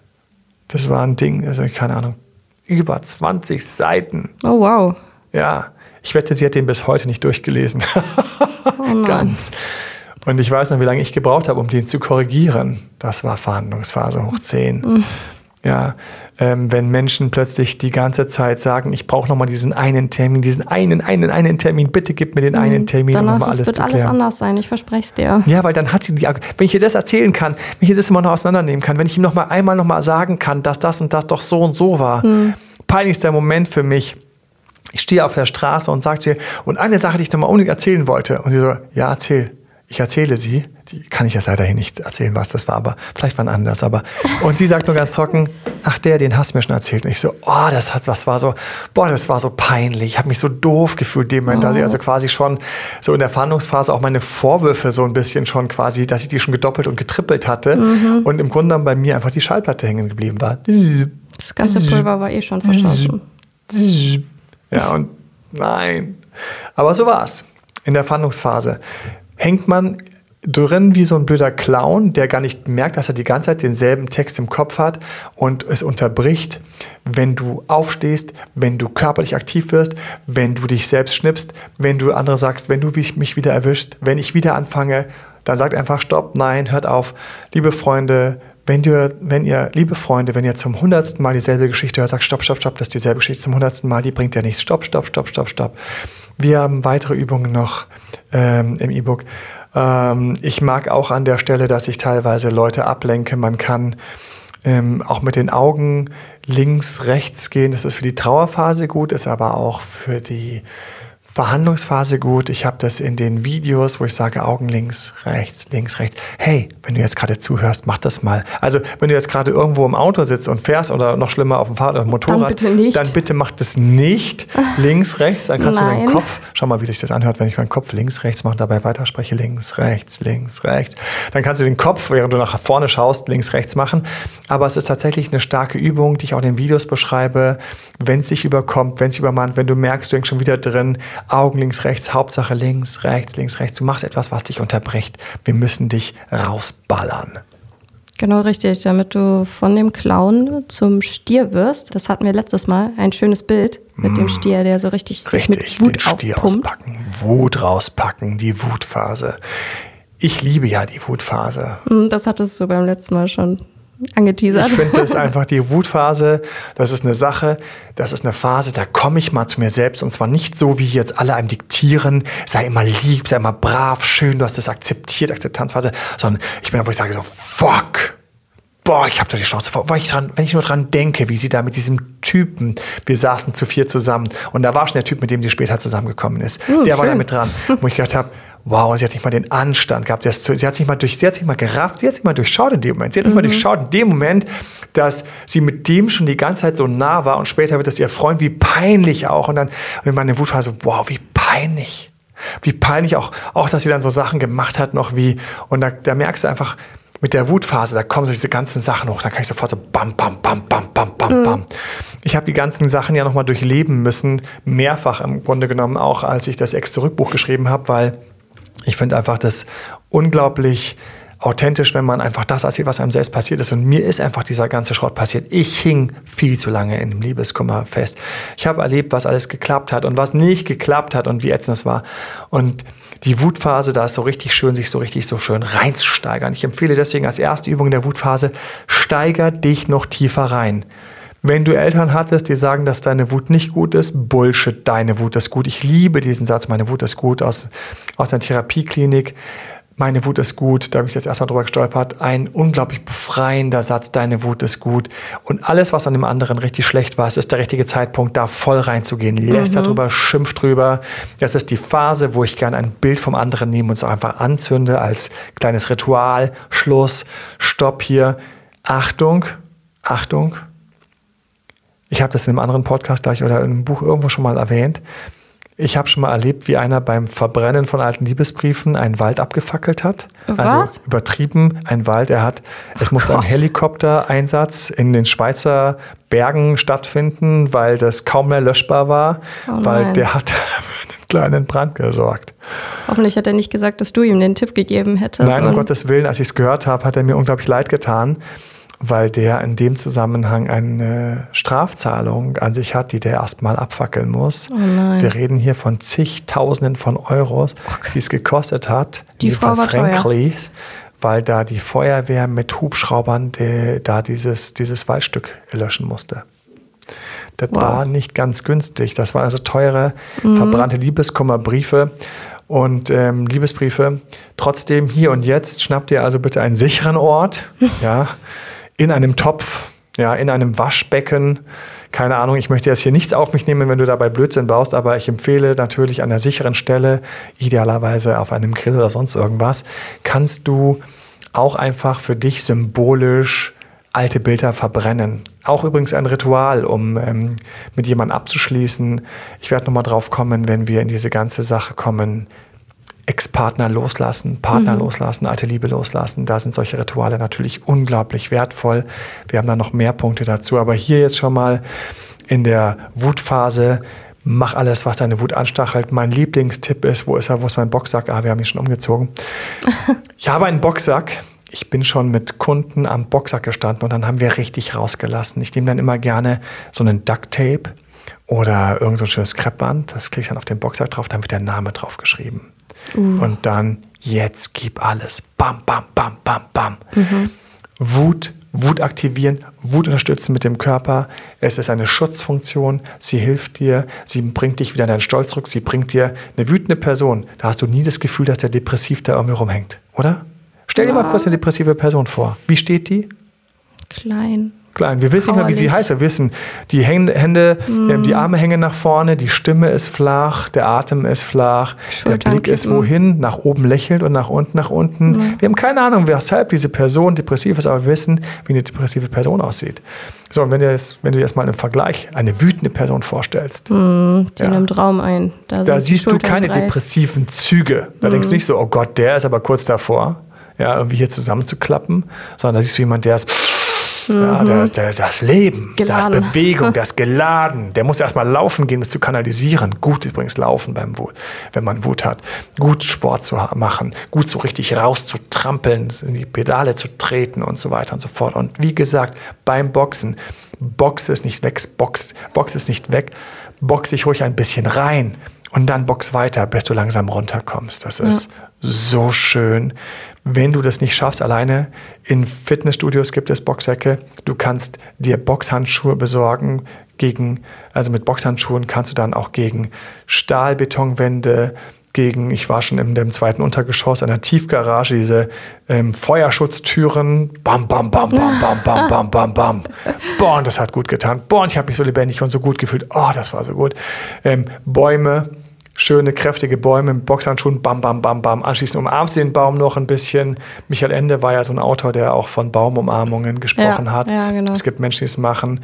Das war ein Ding, also keine Ahnung, über 20 Seiten. Oh wow. Ja, ich wette, sie hat den bis heute nicht durchgelesen. <laughs> oh Ganz. Und ich weiß noch, wie lange ich gebraucht habe, um den zu korrigieren. Das war Verhandlungsphase hoch 10. Ja, ähm, wenn Menschen plötzlich die ganze Zeit sagen, ich brauche nochmal diesen einen Termin, diesen einen, einen, einen Termin, bitte gib mir den mhm. einen Termin, Danach um alles wird zu alles anders sein, ich verspreche es dir. Ja, weil dann hat sie die, wenn ich ihr das erzählen kann, wenn ich ihr das immer noch auseinandernehmen kann, wenn ich ihm noch mal einmal noch mal sagen kann, dass das und das doch so und so war. Mhm. Peinlichster Moment für mich. Ich stehe auf der Straße und sage zu ihr, und eine Sache, die ich noch mal unbedingt erzählen wollte. Und sie so, ja, erzähl ich erzähle sie, die kann ich jetzt leider hier nicht erzählen, was das war, aber vielleicht war anders. Aber <laughs> und sie sagt nur ganz trocken, ach der, den hast du mir schon erzählt. Und ich so, oh, das hat was war so, boah, das war so peinlich. Ich habe mich so doof gefühlt dem Moment, oh. dass ich also quasi schon so in der Verhandlungsphase auch meine Vorwürfe so ein bisschen schon quasi, dass ich die schon gedoppelt und getrippelt hatte mhm. und im Grunde dann bei mir einfach die Schallplatte hängen geblieben war. Das ganze Pulver war eh schon verschossen. Ja und nein, aber so war's in der Verhandlungsphase hängt man drin wie so ein blöder Clown, der gar nicht merkt, dass er die ganze Zeit denselben Text im Kopf hat und es unterbricht, wenn du aufstehst, wenn du körperlich aktiv wirst, wenn du dich selbst schnippst, wenn du andere sagst, wenn du mich wieder erwischst, wenn ich wieder anfange, dann sagt einfach Stopp, nein, hört auf. Liebe Freunde, wenn, du, wenn ihr, liebe Freunde, wenn ihr zum hundertsten Mal dieselbe Geschichte hört, sagt Stopp, Stopp, Stopp, das ist dieselbe Geschichte zum hundertsten Mal, die bringt ja nichts. Stopp, Stopp, Stopp, Stopp, Stopp. Wir haben weitere Übungen noch ähm, im E-Book. Ähm, ich mag auch an der Stelle, dass ich teilweise Leute ablenke. Man kann ähm, auch mit den Augen links, rechts gehen. Das ist für die Trauerphase gut, ist aber auch für die Verhandlungsphase gut. Ich habe das in den Videos, wo ich sage Augen links, rechts, links, rechts. Hey, wenn du jetzt gerade zuhörst, mach das mal. Also wenn du jetzt gerade irgendwo im Auto sitzt und fährst oder noch schlimmer auf dem Fahrrad oder Motorrad, dann bitte, nicht. dann bitte mach das nicht <laughs> links, rechts. Dann kannst Nein. du den Kopf, schau mal, wie sich das anhört, wenn ich meinen Kopf links, rechts mache, dabei weiterspreche, links, rechts, links, rechts. Dann kannst du den Kopf, während du nach vorne schaust, links, rechts machen. Aber es ist tatsächlich eine starke Übung, die ich auch in den Videos beschreibe. Wenn es dich überkommt, wenn es übermannt, wenn du merkst, du hängst schon wieder drin, Augen links, rechts, Hauptsache links, rechts, links, rechts. Du machst etwas, was dich unterbricht. Wir müssen dich rausballern. Genau richtig, damit du von dem Clown zum Stier wirst. Das hatten wir letztes Mal, ein schönes Bild mit mm, dem Stier, der so richtig, richtig mit Wut den Stier aufpumpt. auspacken, Wut rauspacken, die Wutphase. Ich liebe ja die Wutphase. Hm, das hattest du beim letzten Mal schon angeteasert. Ich finde das <laughs> einfach die Wutphase, das ist eine Sache, das ist eine Phase, da komme ich mal zu mir selbst und zwar nicht so, wie jetzt alle einem diktieren, sei immer lieb, sei immer brav, schön, du hast das akzeptiert, Akzeptanzphase, sondern ich bin da, wo ich sage so, fuck, boah, ich habe da die Chance vor, wenn ich, dran, wenn ich nur dran denke, wie sie da mit diesem Typen, wir saßen zu vier zusammen und da war schon der Typ, mit dem sie später zusammengekommen ist, oh, der schön. war da mit dran, wo ich gedacht habe, <laughs> wow, und sie hat nicht mal den Anstand gehabt. Sie, hat sich mal durch, sie hat sich mal gerafft, sie hat sich mal durchschaut in dem Moment. Sie hat mhm. nicht mal durchschaut in dem Moment, dass sie mit dem schon die ganze Zeit so nah war und später wird das ihr Freund, wie peinlich auch. Und dann und in meine Wut war so, wow, wie peinlich. Wie peinlich auch, auch, dass sie dann so Sachen gemacht hat, noch wie, und da, da merkst du einfach, mit der Wutphase, da kommen so diese ganzen Sachen hoch, da kann ich sofort so bam, bam, bam, bam, bam, bam, mhm. bam. Ich habe die ganzen Sachen ja nochmal durchleben müssen, mehrfach im Grunde genommen, auch als ich das Ex-Zurückbuch geschrieben habe, weil ich finde einfach das unglaublich authentisch, wenn man einfach das erzählt, was einem selbst passiert ist. Und mir ist einfach dieser ganze Schrott passiert. Ich hing viel zu lange in dem Liebeskummer fest. Ich habe erlebt, was alles geklappt hat und was nicht geklappt hat und wie ätzend es war. Und die Wutphase, da ist so richtig schön, sich so richtig so schön reinzusteigern. Ich empfehle deswegen als erste Übung in der Wutphase, steiger dich noch tiefer rein. Wenn du Eltern hattest, die sagen, dass deine Wut nicht gut ist, Bullshit, deine Wut ist gut. Ich liebe diesen Satz, meine Wut ist gut aus, aus einer Therapieklinik. Meine Wut ist gut, da habe ich jetzt erstmal drüber gestolpert. Ein unglaublich befreiender Satz, deine Wut ist gut. Und alles, was an dem anderen richtig schlecht war, es ist der richtige Zeitpunkt, da voll reinzugehen. Lässt mhm. darüber, schimpft drüber. Das ist die Phase, wo ich gerne ein Bild vom anderen nehme und es auch einfach anzünde als kleines Ritual. Schluss, Stopp hier. Achtung, Achtung, ich habe das in einem anderen Podcast gleich oder in einem Buch irgendwo schon mal erwähnt. Ich habe schon mal erlebt, wie einer beim Verbrennen von alten Liebesbriefen einen Wald abgefackelt hat. Was? Also übertrieben, ein Wald. Er hat, es musste Gott. ein Helikoptereinsatz in den Schweizer Bergen stattfinden, weil das kaum mehr löschbar war, oh weil der hat <laughs> für einen kleinen Brand gesorgt. Hoffentlich hat er nicht gesagt, dass du ihm den Tipp gegeben hättest. Nein, um Gottes Willen, als ich es gehört habe, hat er mir unglaublich leid getan weil der in dem Zusammenhang eine Strafzahlung an sich hat, die der erstmal abfackeln muss. Oh Wir reden hier von zigtausenden von Euros, okay. die es gekostet hat. Die Frau war Franklies, weil da die Feuerwehr mit Hubschraubern die, da dieses, dieses Waldstück löschen musste. Das wow. war nicht ganz günstig. Das waren also teure, mhm. verbrannte Liebeskummerbriefe und ähm, Liebesbriefe. Trotzdem hier und jetzt schnappt ihr also bitte einen sicheren Ort. <laughs> ja in einem Topf, ja, in einem Waschbecken. Keine Ahnung, ich möchte jetzt hier nichts auf mich nehmen, wenn du dabei Blödsinn baust, aber ich empfehle natürlich an der sicheren Stelle, idealerweise auf einem Grill oder sonst irgendwas, kannst du auch einfach für dich symbolisch alte Bilder verbrennen. Auch übrigens ein Ritual, um ähm, mit jemandem abzuschließen. Ich werde nochmal drauf kommen, wenn wir in diese ganze Sache kommen, Ex-Partner loslassen, Partner mhm. loslassen, alte Liebe loslassen. Da sind solche Rituale natürlich unglaublich wertvoll. Wir haben da noch mehr Punkte dazu. Aber hier jetzt schon mal in der Wutphase, mach alles, was deine Wut anstachelt. Mein Lieblingstipp ist, wo ist er, wo ist mein Boxsack? Ah, wir haben ihn schon umgezogen. <laughs> ich habe einen Boxsack. Ich bin schon mit Kunden am Boxsack gestanden und dann haben wir richtig rausgelassen. Ich nehme dann immer gerne so einen Duct Tape oder irgend so ein schönes Kreppband. Das klicke ich dann auf den Boxsack drauf, dann wird der Name drauf geschrieben. Uh. Und dann, jetzt gib alles. Bam, bam, bam, bam, bam. Mhm. Wut, Wut aktivieren, Wut unterstützen mit dem Körper. Es ist eine Schutzfunktion. Sie hilft dir. Sie bringt dich wieder in deinen Stolz zurück. Sie bringt dir eine wütende Person. Da hast du nie das Gefühl, dass der depressiv da irgendwie rumhängt, oder? Stell dir ja. mal kurz eine depressive Person vor. Wie steht die? Klein klein. Wir wissen nicht mal, wie sie heißt. Wir wissen, die Hände, mm. die Arme hängen nach vorne, die Stimme ist flach, der Atem ist flach, Schultern der Blick kippen. ist wohin, nach oben lächelnd und nach unten, nach unten. Mm. Wir haben keine Ahnung, weshalb diese Person depressiv ist, aber wir wissen, wie eine depressive Person aussieht. So, und wenn, du jetzt, wenn du dir jetzt mal im Vergleich eine wütende Person vorstellst. Mm, die ja, nimmt Raum ein. Da, da siehst du keine breit. depressiven Züge. Da denkst du nicht so, oh Gott, der ist aber kurz davor, ja, irgendwie hier zusammenzuklappen, sondern da siehst du jemanden, der ist Mhm. Ja, der, der, das Leben, geladen. das Bewegung, <laughs> das Geladen. Der muss erstmal laufen gehen, das zu kanalisieren. Gut übrigens laufen beim Wut, wenn man Wut hat. Gut Sport zu machen, gut so richtig rauszutrampeln, in die Pedale zu treten und so weiter und so fort. Und wie gesagt, beim Boxen, Box ist nicht weg, Box, Box ist nicht weg, box ich ruhig ein bisschen rein und dann box weiter, bis du langsam runterkommst. Das ja. ist so schön. Wenn du das nicht schaffst alleine, in Fitnessstudios gibt es Boxsäcke. Du kannst dir Boxhandschuhe besorgen gegen, also mit Boxhandschuhen kannst du dann auch gegen Stahlbetonwände, gegen, ich war schon in dem zweiten Untergeschoss einer Tiefgarage, diese ähm, Feuerschutztüren, bam, bam, bam, bam, <laughs> bam, bam, bam, bam, bam. Boah, und das hat gut getan. Boah, und ich habe mich so lebendig und so gut gefühlt. Oh, das war so gut. Ähm, Bäume, schöne, kräftige Bäume mit Boxhandschuhen, bam, bam, bam, bam. Anschließend umarmst du den Baum noch ein bisschen. Michael Ende war ja so ein Autor, der auch von Baumumarmungen gesprochen ja, hat. Ja, genau. Es gibt Menschen, die es machen,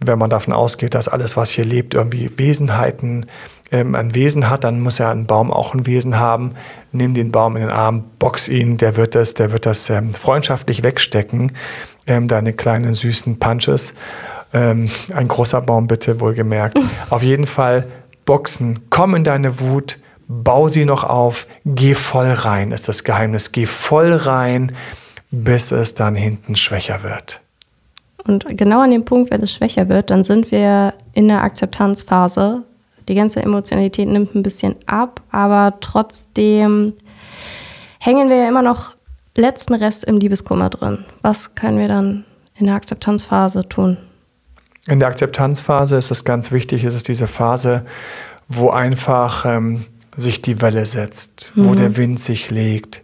wenn man davon ausgeht, dass alles, was hier lebt, irgendwie Wesenheiten, ähm, ein Wesen hat, dann muss ja ein Baum auch ein Wesen haben. Nimm den Baum in den Arm, box ihn, der wird das, der wird das ähm, freundschaftlich wegstecken, ähm, deine kleinen süßen Punches. Ähm, ein großer Baum bitte, wohlgemerkt. <laughs> Auf jeden Fall boxen, komm in deine Wut, bau sie noch auf, geh voll rein, ist das Geheimnis. Geh voll rein, bis es dann hinten schwächer wird. Und genau an dem Punkt, wenn es schwächer wird, dann sind wir in der Akzeptanzphase. Die ganze Emotionalität nimmt ein bisschen ab, aber trotzdem hängen wir ja immer noch letzten Rest im Liebeskummer drin. Was können wir dann in der Akzeptanzphase tun? In der Akzeptanzphase ist es ganz wichtig, es ist diese Phase, wo einfach ähm, sich die Welle setzt, mhm. wo der Wind sich legt,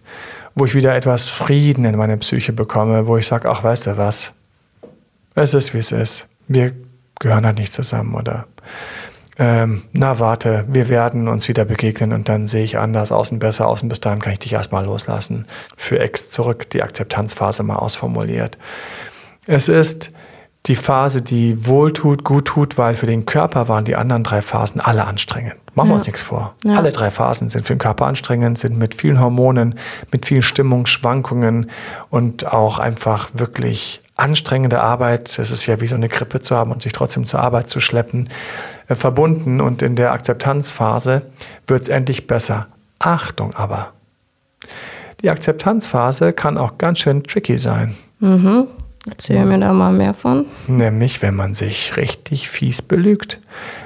wo ich wieder etwas Frieden in meine Psyche bekomme, wo ich sage, ach, weißt du was, es ist, wie es ist. Wir gehören halt nicht zusammen oder ähm, na warte, wir werden uns wieder begegnen und dann sehe ich anders, außen besser, außen bis dahin kann ich dich erstmal loslassen. Für Ex zurück die Akzeptanzphase mal ausformuliert. Es ist die Phase, die wohltut, gut tut, weil für den Körper waren die anderen drei Phasen alle anstrengend. Machen wir uns nichts vor. Ja. Alle drei Phasen sind für den Körper anstrengend, sind mit vielen Hormonen, mit vielen Stimmungsschwankungen und auch einfach wirklich anstrengende Arbeit. Es ist ja wie so eine Grippe zu haben und sich trotzdem zur Arbeit zu schleppen, äh, verbunden. Und in der Akzeptanzphase wird es endlich besser. Achtung aber. Die Akzeptanzphase kann auch ganz schön tricky sein. Mhm. Erzähl mir da mal mehr von. Nämlich, wenn man sich richtig fies belügt.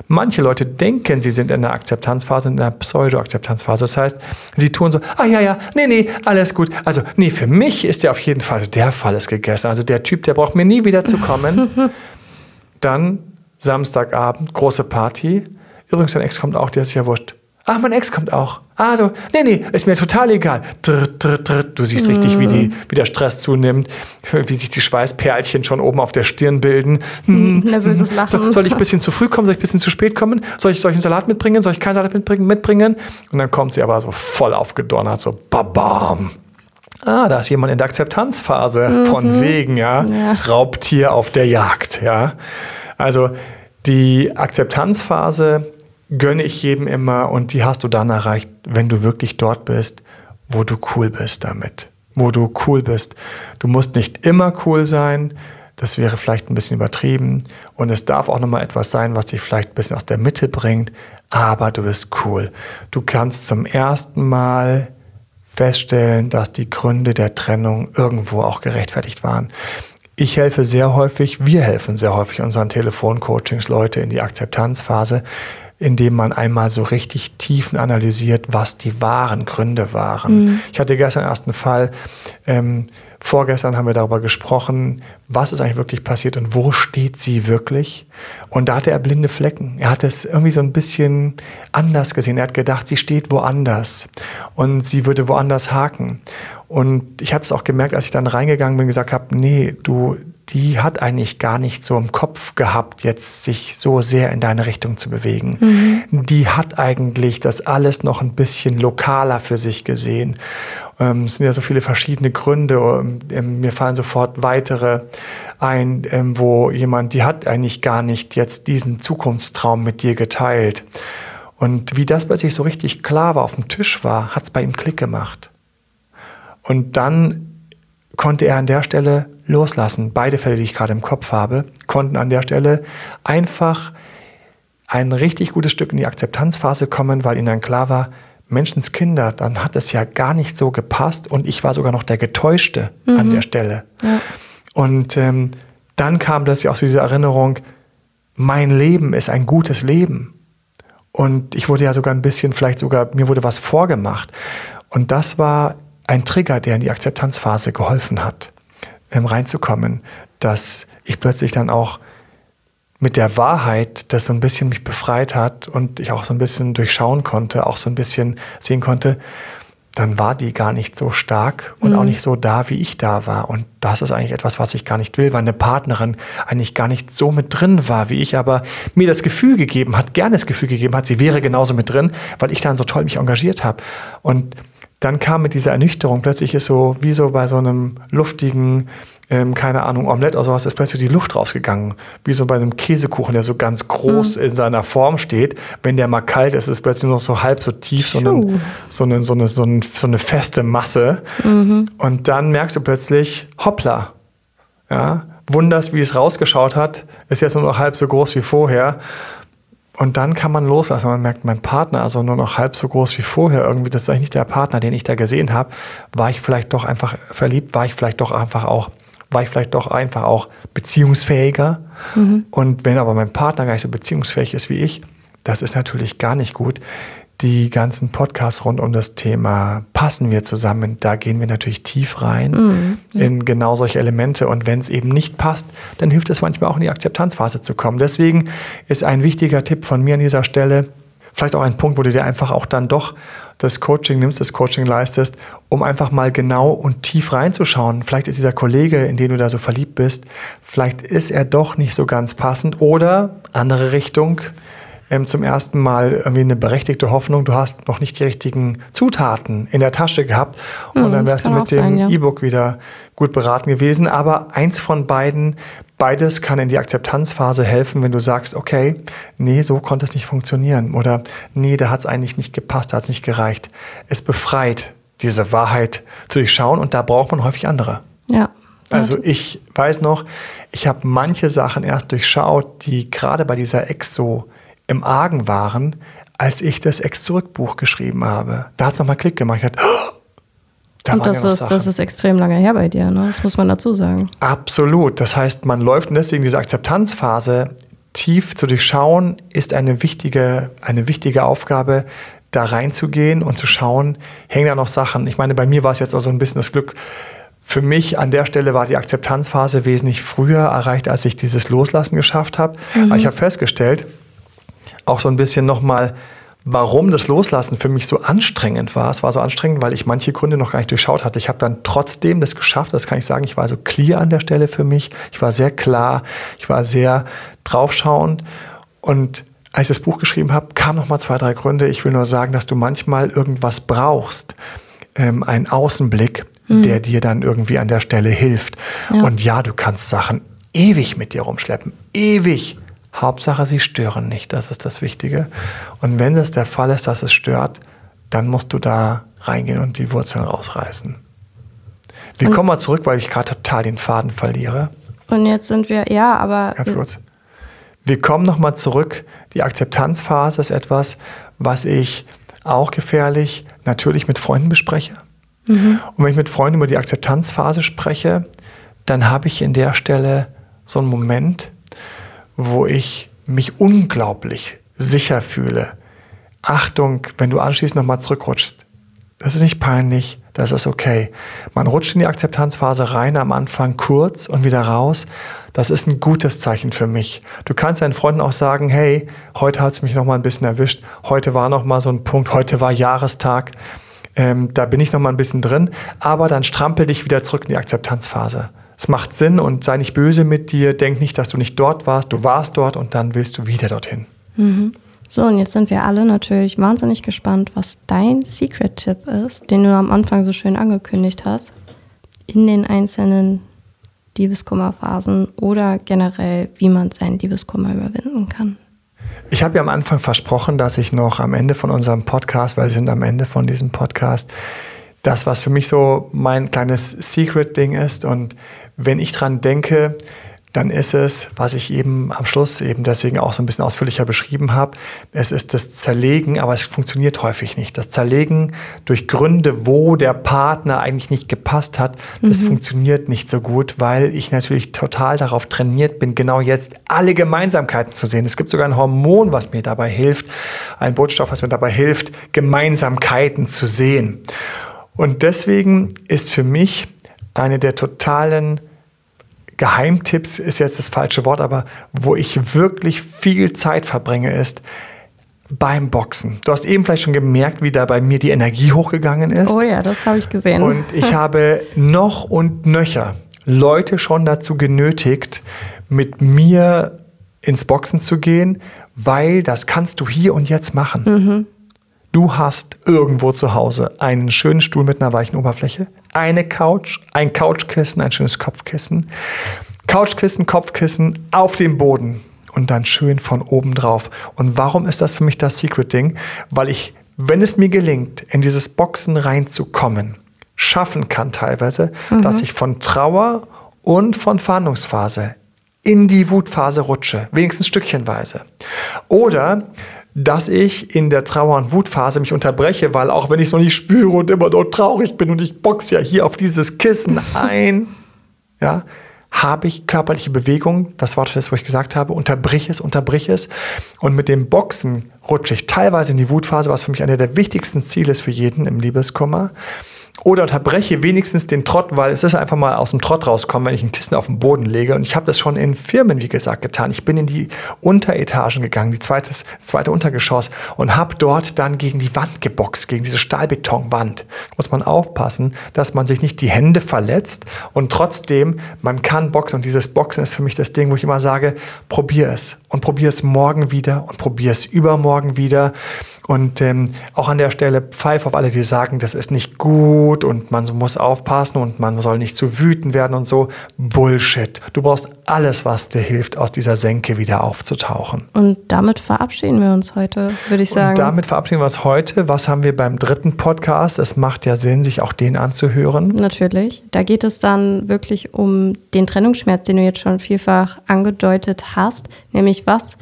Manche Leute denken, sie sind in der Akzeptanzphase, in der Pseudo-Akzeptanzphase. Das heißt, sie tun so, ah ja, ja, nee, nee, alles gut. Also, nee, für mich ist der auf jeden Fall, also der Fall ist gegessen. Also der Typ, der braucht mir nie wieder zu kommen. <laughs> Dann Samstagabend, große Party. Übrigens, dein Ex kommt auch, der ist ja wurscht. Ah, mein Ex kommt auch. Ah, so, nee, nee, ist mir total egal. Drr, drr, drr. Du siehst mhm. richtig, wie, die, mhm. wie der Stress zunimmt, wie sich die Schweißperlchen schon oben auf der Stirn bilden. Hm. Nervöses Lachen. So, soll ich ein bisschen zu früh kommen? Soll ich ein bisschen zu spät kommen? Soll ich, soll ich einen Salat mitbringen? Soll ich keinen Salat mitbringen? Und dann kommt sie aber so voll aufgedonnert, so babam. Ah, da ist jemand in der Akzeptanzphase mhm. von wegen, ja? ja. Raubtier auf der Jagd, ja. Also die Akzeptanzphase gönne ich jedem immer und die hast du dann erreicht, wenn du wirklich dort bist, wo du cool bist damit. Wo du cool bist. Du musst nicht immer cool sein. Das wäre vielleicht ein bisschen übertrieben. Und es darf auch nochmal etwas sein, was dich vielleicht ein bisschen aus der Mitte bringt. Aber du bist cool. Du kannst zum ersten Mal feststellen, dass die Gründe der Trennung irgendwo auch gerechtfertigt waren. Ich helfe sehr häufig, wir helfen sehr häufig unseren Telefoncoachings Leute in die Akzeptanzphase, indem man einmal so richtig tiefen analysiert, was die wahren Gründe waren. Mhm. Ich hatte gestern erst einen Fall, ähm, vorgestern haben wir darüber gesprochen, was ist eigentlich wirklich passiert und wo steht sie wirklich. Und da hatte er blinde Flecken. Er hat es irgendwie so ein bisschen anders gesehen. Er hat gedacht, sie steht woanders und sie würde woanders haken. Und ich habe es auch gemerkt, als ich dann reingegangen bin und gesagt habe, nee, du, die hat eigentlich gar nicht so im Kopf gehabt, jetzt sich so sehr in deine Richtung zu bewegen. Mhm. Die hat eigentlich das alles noch ein bisschen lokaler für sich gesehen. Ähm, es sind ja so viele verschiedene Gründe. Ähm, mir fallen sofort weitere ein, ähm, wo jemand, die hat eigentlich gar nicht jetzt diesen Zukunftstraum mit dir geteilt. Und wie das plötzlich so richtig klar war, auf dem Tisch war, hat es bei ihm Klick gemacht. Und dann konnte er an der Stelle loslassen. Beide Fälle, die ich gerade im Kopf habe, konnten an der Stelle einfach ein richtig gutes Stück in die Akzeptanzphase kommen, weil ihnen dann klar war, Menschenskinder, dann hat es ja gar nicht so gepasst und ich war sogar noch der Getäuschte mhm. an der Stelle. Ja. Und ähm, dann kam plötzlich auch so diese Erinnerung, mein Leben ist ein gutes Leben. Und ich wurde ja sogar ein bisschen, vielleicht sogar, mir wurde was vorgemacht. Und das war ein Trigger, der in die Akzeptanzphase geholfen hat, ähm, reinzukommen, dass ich plötzlich dann auch mit der Wahrheit, das so ein bisschen mich befreit hat und ich auch so ein bisschen durchschauen konnte, auch so ein bisschen sehen konnte, dann war die gar nicht so stark und mhm. auch nicht so da, wie ich da war. Und das ist eigentlich etwas, was ich gar nicht will, weil eine Partnerin eigentlich gar nicht so mit drin war, wie ich, aber mir das Gefühl gegeben hat, gerne das Gefühl gegeben hat, sie wäre genauso mit drin, weil ich dann so toll mich engagiert habe. Und dann kam mit dieser Ernüchterung, plötzlich ist so, wie so bei so einem luftigen, ähm, keine Ahnung, Omelette oder sowas, ist plötzlich die Luft rausgegangen. Wie so bei einem Käsekuchen, der so ganz groß mhm. in seiner Form steht. Wenn der mal kalt ist, ist plötzlich noch so halb so tief, so, einen, so, eine, so, eine, so, eine, so eine feste Masse. Mhm. Und dann merkst du plötzlich, hoppla, ja, wunderst, wie es rausgeschaut hat, ist jetzt nur noch halb so groß wie vorher. Und dann kann man loslassen. Man merkt, mein Partner, also nur noch halb so groß wie vorher, irgendwie, das ist eigentlich nicht der Partner, den ich da gesehen habe. War ich vielleicht doch einfach verliebt? War ich vielleicht doch einfach auch, war ich vielleicht doch einfach auch beziehungsfähiger? Mhm. Und wenn aber mein Partner gar nicht so beziehungsfähig ist wie ich, das ist natürlich gar nicht gut die ganzen Podcasts rund um das Thema passen wir zusammen. Da gehen wir natürlich tief rein mhm. in genau solche Elemente. Und wenn es eben nicht passt, dann hilft es manchmal auch in die Akzeptanzphase zu kommen. Deswegen ist ein wichtiger Tipp von mir an dieser Stelle, vielleicht auch ein Punkt, wo du dir einfach auch dann doch das Coaching nimmst, das Coaching leistest, um einfach mal genau und tief reinzuschauen. Vielleicht ist dieser Kollege, in den du da so verliebt bist, vielleicht ist er doch nicht so ganz passend oder andere Richtung ähm, zum ersten Mal irgendwie eine berechtigte Hoffnung, du hast noch nicht die richtigen Zutaten in der Tasche gehabt und mhm, dann wärst du mit dem ja. E-Book wieder gut beraten gewesen. Aber eins von beiden, beides kann in die Akzeptanzphase helfen, wenn du sagst, okay, nee, so konnte es nicht funktionieren oder nee, da hat es eigentlich nicht gepasst, da hat es nicht gereicht. Es befreit, diese Wahrheit zu durchschauen und da braucht man häufig andere. Ja. Also ich weiß noch, ich habe manche Sachen erst durchschaut, die gerade bei dieser Ex so im Argen waren, als ich das Ex-Zurück-Buch geschrieben habe. Da hat es nochmal Klick gemacht. Ich dachte, oh, da und das, ja ist, das ist extrem lange her bei dir, ne? das muss man dazu sagen. Absolut. Das heißt, man läuft und deswegen diese Akzeptanzphase tief zu durchschauen, ist eine wichtige, eine wichtige Aufgabe, da reinzugehen und zu schauen, hängen da noch Sachen. Ich meine, bei mir war es jetzt auch so ein bisschen das Glück, für mich an der Stelle war die Akzeptanzphase wesentlich früher erreicht, als ich dieses Loslassen geschafft habe. Mhm. Aber ich habe festgestellt, auch so ein bisschen nochmal, warum das Loslassen für mich so anstrengend war. Es war so anstrengend, weil ich manche Gründe noch gar nicht durchschaut hatte. Ich habe dann trotzdem das geschafft, das kann ich sagen. Ich war so clear an der Stelle für mich. Ich war sehr klar, ich war sehr draufschauend. Und als ich das Buch geschrieben habe, kamen noch mal zwei, drei Gründe. Ich will nur sagen, dass du manchmal irgendwas brauchst, ähm, einen Außenblick, mhm. der dir dann irgendwie an der Stelle hilft. Ja. Und ja, du kannst Sachen ewig mit dir rumschleppen, ewig. Hauptsache, sie stören nicht, das ist das Wichtige. Und wenn es der Fall ist, dass es stört, dann musst du da reingehen und die Wurzeln rausreißen. Wir und kommen mal zurück, weil ich gerade total den Faden verliere. Und jetzt sind wir, ja, aber. Ganz kurz. Wir kommen nochmal zurück. Die Akzeptanzphase ist etwas, was ich auch gefährlich natürlich mit Freunden bespreche. Mhm. Und wenn ich mit Freunden über die Akzeptanzphase spreche, dann habe ich in der Stelle so einen Moment, wo ich mich unglaublich sicher fühle. Achtung, wenn du anschließend nochmal zurückrutschst. Das ist nicht peinlich, das ist okay. Man rutscht in die Akzeptanzphase rein, am Anfang kurz und wieder raus. Das ist ein gutes Zeichen für mich. Du kannst deinen Freunden auch sagen, hey, heute hat es mich nochmal ein bisschen erwischt. Heute war nochmal so ein Punkt, heute war Jahrestag. Ähm, da bin ich nochmal ein bisschen drin. Aber dann strampel dich wieder zurück in die Akzeptanzphase es macht Sinn und sei nicht böse mit dir, denk nicht, dass du nicht dort warst, du warst dort und dann willst du wieder dorthin. Mhm. So, und jetzt sind wir alle natürlich wahnsinnig gespannt, was dein Secret-Tipp ist, den du am Anfang so schön angekündigt hast, in den einzelnen Liebeskummerphasen oder generell, wie man seinen Liebeskummer überwinden kann. Ich habe ja am Anfang versprochen, dass ich noch am Ende von unserem Podcast, weil wir sind am Ende von diesem Podcast, das, was für mich so mein kleines Secret-Ding ist. Und wenn ich dran denke, dann ist es, was ich eben am Schluss eben deswegen auch so ein bisschen ausführlicher beschrieben habe, es ist das Zerlegen, aber es funktioniert häufig nicht. Das Zerlegen durch Gründe, wo der Partner eigentlich nicht gepasst hat, das mhm. funktioniert nicht so gut, weil ich natürlich total darauf trainiert bin, genau jetzt alle Gemeinsamkeiten zu sehen. Es gibt sogar ein Hormon, was mir dabei hilft, ein Botenstoff, was mir dabei hilft, Gemeinsamkeiten zu sehen. Und deswegen ist für mich eine der totalen Geheimtipps ist jetzt das falsche Wort, aber wo ich wirklich viel Zeit verbringe, ist beim Boxen. Du hast eben vielleicht schon gemerkt, wie da bei mir die Energie hochgegangen ist. Oh ja, das habe ich gesehen. Und ich <laughs> habe noch und nöcher Leute schon dazu genötigt, mit mir ins Boxen zu gehen, weil das kannst du hier und jetzt machen. Mhm. Du hast irgendwo zu Hause einen schönen Stuhl mit einer weichen Oberfläche, eine Couch, ein Couchkissen, ein schönes Kopfkissen, Couchkissen, Kopfkissen auf dem Boden und dann schön von oben drauf. Und warum ist das für mich das Secret-Ding? Weil ich, wenn es mir gelingt, in dieses Boxen reinzukommen, schaffen kann teilweise, mhm. dass ich von Trauer und von Fahndungsphase in die Wutphase rutsche, wenigstens stückchenweise. Oder dass ich in der Trauer- und Wutphase mich unterbreche, weil auch wenn ich es noch nicht spüre und immer dort traurig bin und ich boxe ja hier auf dieses Kissen <laughs> ein, ja, habe ich körperliche Bewegung, das war das, wo ich gesagt habe, unterbrich es, unterbrich es. Und mit dem Boxen rutsche ich teilweise in die Wutphase, was für mich einer der wichtigsten Ziele ist für jeden im Liebeskummer. Oder unterbreche wenigstens den Trott, weil es ist einfach mal aus dem Trott rauskommen, wenn ich ein Kissen auf den Boden lege. Und ich habe das schon in Firmen, wie gesagt, getan. Ich bin in die Unteretagen gegangen, die zweite, das zweite Untergeschoss und habe dort dann gegen die Wand geboxt, gegen diese Stahlbetonwand. Muss man aufpassen, dass man sich nicht die Hände verletzt und trotzdem, man kann boxen. Und dieses Boxen ist für mich das Ding, wo ich immer sage, probier es und probier es morgen wieder und probier es übermorgen wieder. Und ähm, auch an der Stelle pfeif auf alle, die sagen, das ist nicht gut und man muss aufpassen und man soll nicht zu wütend werden und so. Bullshit. Du brauchst alles, was dir hilft, aus dieser Senke wieder aufzutauchen. Und damit verabschieden wir uns heute, würde ich sagen. Und damit verabschieden wir uns heute. Was haben wir beim dritten Podcast? Es macht ja Sinn, sich auch den anzuhören. Natürlich. Da geht es dann wirklich um den Trennungsschmerz, den du jetzt schon vielfach angedeutet hast, nämlich was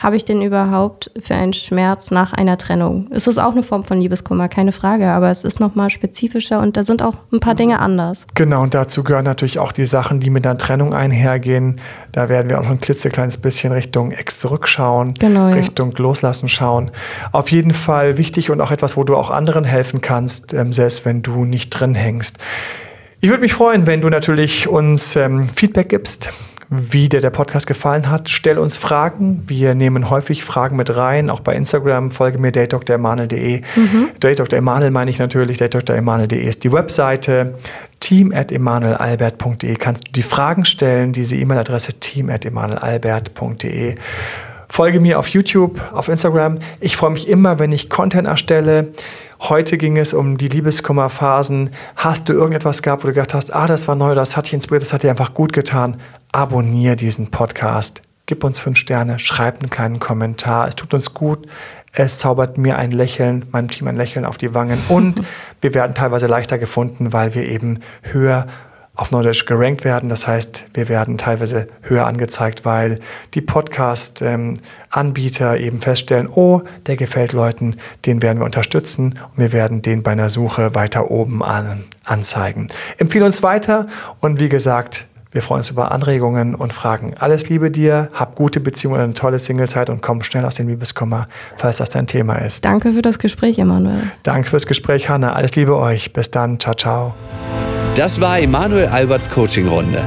habe ich denn überhaupt für einen Schmerz nach einer Trennung? Es ist auch eine Form von Liebeskummer, keine Frage, aber es ist nochmal spezifischer und da sind auch ein paar Dinge anders. Genau, und dazu gehören natürlich auch die Sachen, die mit einer Trennung einhergehen. Da werden wir auch noch ein klitzekleines bisschen Richtung Ex zurückschauen, genau, ja. Richtung Loslassen schauen. Auf jeden Fall wichtig und auch etwas, wo du auch anderen helfen kannst, ähm, selbst wenn du nicht drin hängst. Ich würde mich freuen, wenn du natürlich uns ähm, Feedback gibst wie dir der Podcast gefallen hat. Stell uns Fragen. Wir nehmen häufig Fragen mit rein. Auch bei Instagram folge mir datedremanuel.de. Mhm. Date meine ich natürlich. datedremanuel.de ist die Webseite. team at emanuelalbert.de kannst du die Fragen stellen. Diese E-Mail-Adresse team at emanuelalbert.de. Folge mir auf YouTube, auf Instagram. Ich freue mich immer, wenn ich Content erstelle. Heute ging es um die Liebeskummerphasen. Hast du irgendetwas gehabt, wo du gedacht hast, ah, das war neu, das hat dich inspiriert, das hat dir einfach gut getan? Abonnier diesen Podcast. Gib uns fünf Sterne, schreib einen kleinen Kommentar. Es tut uns gut. Es zaubert mir ein Lächeln, meinem Team ein Lächeln auf die Wangen und <laughs> wir werden teilweise leichter gefunden, weil wir eben höher auf Neudeutsch gerankt werden. Das heißt, wir werden teilweise höher angezeigt, weil die Podcast-Anbieter eben feststellen, oh, der gefällt Leuten, den werden wir unterstützen und wir werden den bei einer Suche weiter oben an, anzeigen. Empfehle uns weiter und wie gesagt, wir freuen uns über Anregungen und Fragen. Alles Liebe dir, hab gute Beziehungen und eine tolle Singlezeit und komm schnell aus dem Liebeskummer, falls das dein Thema ist. Danke für das Gespräch, Emanuel. Danke fürs Gespräch, Hanna. Alles Liebe euch. Bis dann. Ciao, ciao. Das war Emanuel Alberts Coaching-Runde.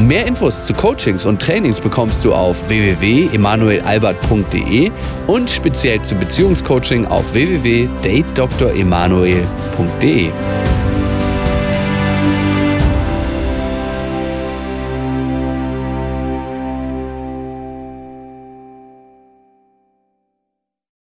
Mehr Infos zu Coachings und Trainings bekommst du auf www.emanuelalbert.de und speziell zum Beziehungscoaching auf www.datedremanuel.de.